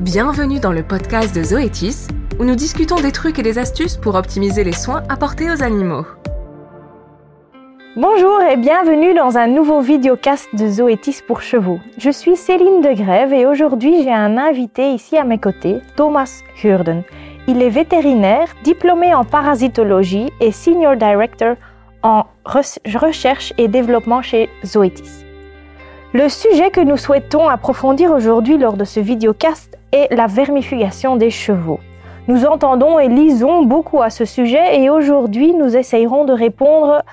Bienvenue dans le podcast de Zoétis, où nous discutons des trucs et des astuces pour optimiser les soins apportés aux animaux. Bonjour et bienvenue dans un nouveau videocast de Zoétis pour chevaux. Je suis Céline Degrève et aujourd'hui j'ai un invité ici à mes côtés, Thomas Hurden. Il est vétérinaire, diplômé en parasitologie et senior director en recherche et développement chez Zoétis. Le sujet que nous souhaitons approfondir aujourd'hui lors de ce videocast et la vermifugation des chevaux. Nous entendons et lisons beaucoup à ce sujet et aujourd'hui nous essayerons de répondre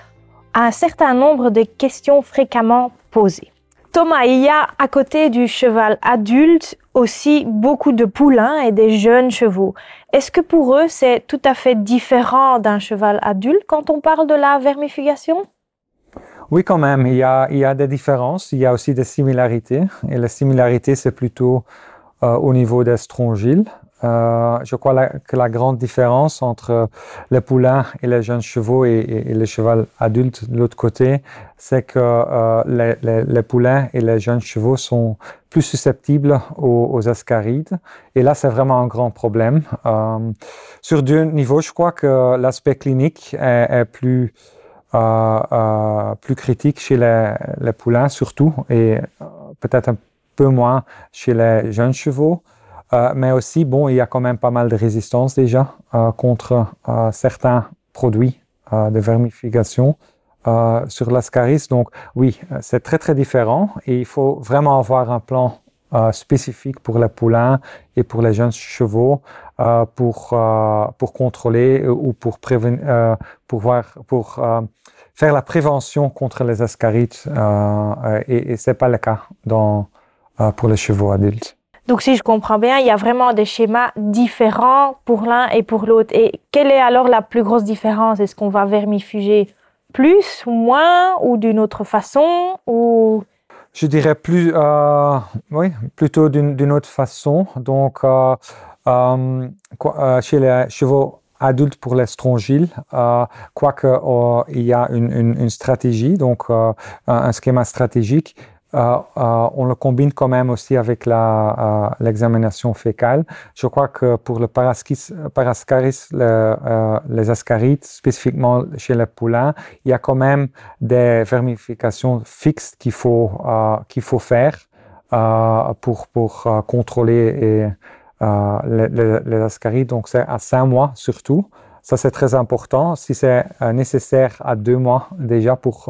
à un certain nombre de questions fréquemment posées. Thomas, il y a à côté du cheval adulte aussi beaucoup de poulains et des jeunes chevaux. Est-ce que pour eux c'est tout à fait différent d'un cheval adulte quand on parle de la vermifugation oui, quand même, il y, a, il y a des différences, il y a aussi des similarités. Et la similarité, c'est plutôt euh, au niveau des strongyles. Euh, je crois que la grande différence entre les poulains et les jeunes chevaux et, et, les chevaux adultes de l'autre côté, c'est que euh, les, les, les, poulains et les jeunes chevaux sont plus susceptibles aux, aux ascarides. Et là, c'est vraiment un grand problème. Euh, sur deux niveaux, je crois que l'aspect clinique est, est plus plus critique chez les, poulains surtout et peut-être un peu moins chez les jeunes chevaux. Euh, mais aussi, bon, il y a quand même pas mal de résistance déjà euh, contre euh, certains produits euh, de vermification euh, sur l'ascaris. Donc, oui, c'est très, très différent et il faut vraiment avoir un plan spécifique pour les poulains et pour les jeunes chevaux pour, pour contrôler ou pour prévenir, pour, voir, pour faire la prévention contre les ascarites. et et c'est pas le cas euh, pour les chevaux adultes. Donc si je comprends bien, il y a vraiment des schémas différents pour l'un et pour l'autre. Et quelle est alors la plus grosse différence? Est-ce qu'on va vermifuger plus ou moins ou d'une autre façon Je dirais plus, euh, oui, plutôt d'une autre façon. Donc euh, euh, chez les chevaux adultes pour les strongyles, quoique il y a une, stratégie, donc un schéma stratégique, euh, euh, on le combine quand même aussi avec la, euh, l'examination fécale. Je crois que pour le parascaris, euh, les ascarites, spécifiquement chez les poulains, il y a quand même des vermifications fixes qu'il faut, faut faire pour, pour contrôler les, les, les, ascarites. Donc c'est à cinq mois surtout. Ça, c'est très important. Si c'est nécessaire à deux mois déjà pour,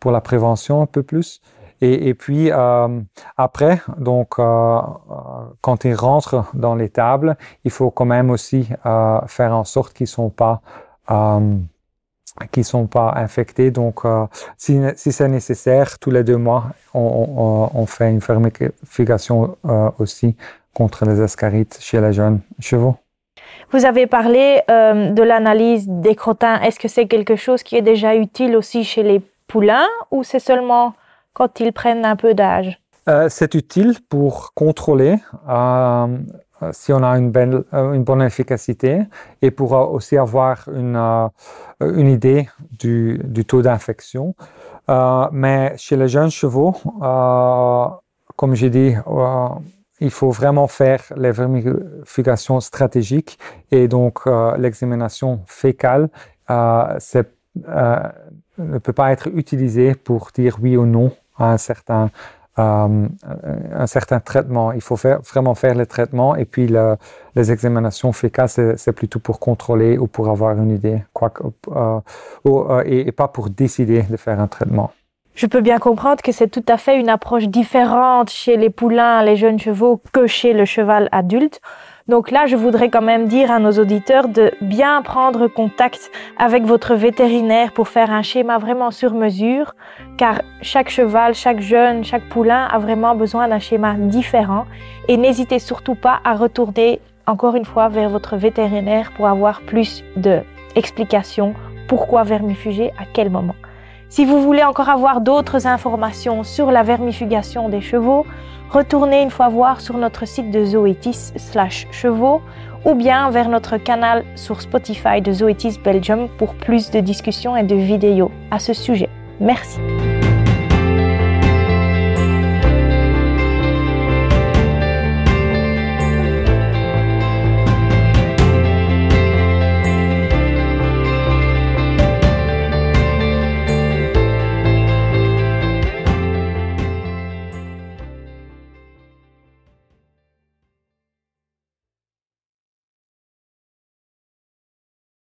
pour la prévention un peu plus. Et, puis euh, après, donc euh, euh, quand ils rentrent dans les tables, il faut quand même aussi faire en sorte qu'ils sont pas qui sont pas infectés. Donc, si, c'est nécessaire, tous les deux mois, on, fait une fermification euh, aussi contre les ascarites chez les jeunes chevaux. Vous avez parlé de l'analyse des crottins. Est-ce que c'est quelque chose qui est déjà utile aussi chez les poulains ou c'est seulement quand ils prennent un peu d'âge euh, C'est utile pour contrôler euh, si on a euh, une, bonne efficacité et pour aussi avoir une, idée du, taux d'infection. Mais chez les jeunes chevaux, comme j'ai dit, il faut vraiment faire les vermifications stratégiques et donc l'examination fécale ne peut pas être utilisée pour dire oui ou non un certain, euh, un certain traitement. Il faut faire, vraiment faire les traitements et puis le, les examinations fécales, c'est plutôt pour contrôler ou pour avoir une idée, quoi, euh, euh, et, et pas pour décider de faire un traitement. Je peux bien comprendre que c'est tout à fait une approche différente chez les poulains, les jeunes chevaux, que chez le cheval adulte. Donc là, je voudrais quand même dire à nos auditeurs de bien prendre contact avec votre vétérinaire pour faire un schéma vraiment sur mesure, car chaque cheval, chaque jeune, chaque poulain a vraiment besoin d'un schéma différent. Et n'hésitez surtout pas à retourner encore une fois vers votre vétérinaire pour avoir plus d'explications pourquoi vermifuger, à quel moment. Si vous voulez encore avoir d'autres informations sur la vermifugation des chevaux, retournez une fois voir sur notre site de Zoetis slash chevaux ou bien vers notre canal sur Spotify de Zoetis Belgium pour plus de discussions et de vidéos à ce sujet. Merci.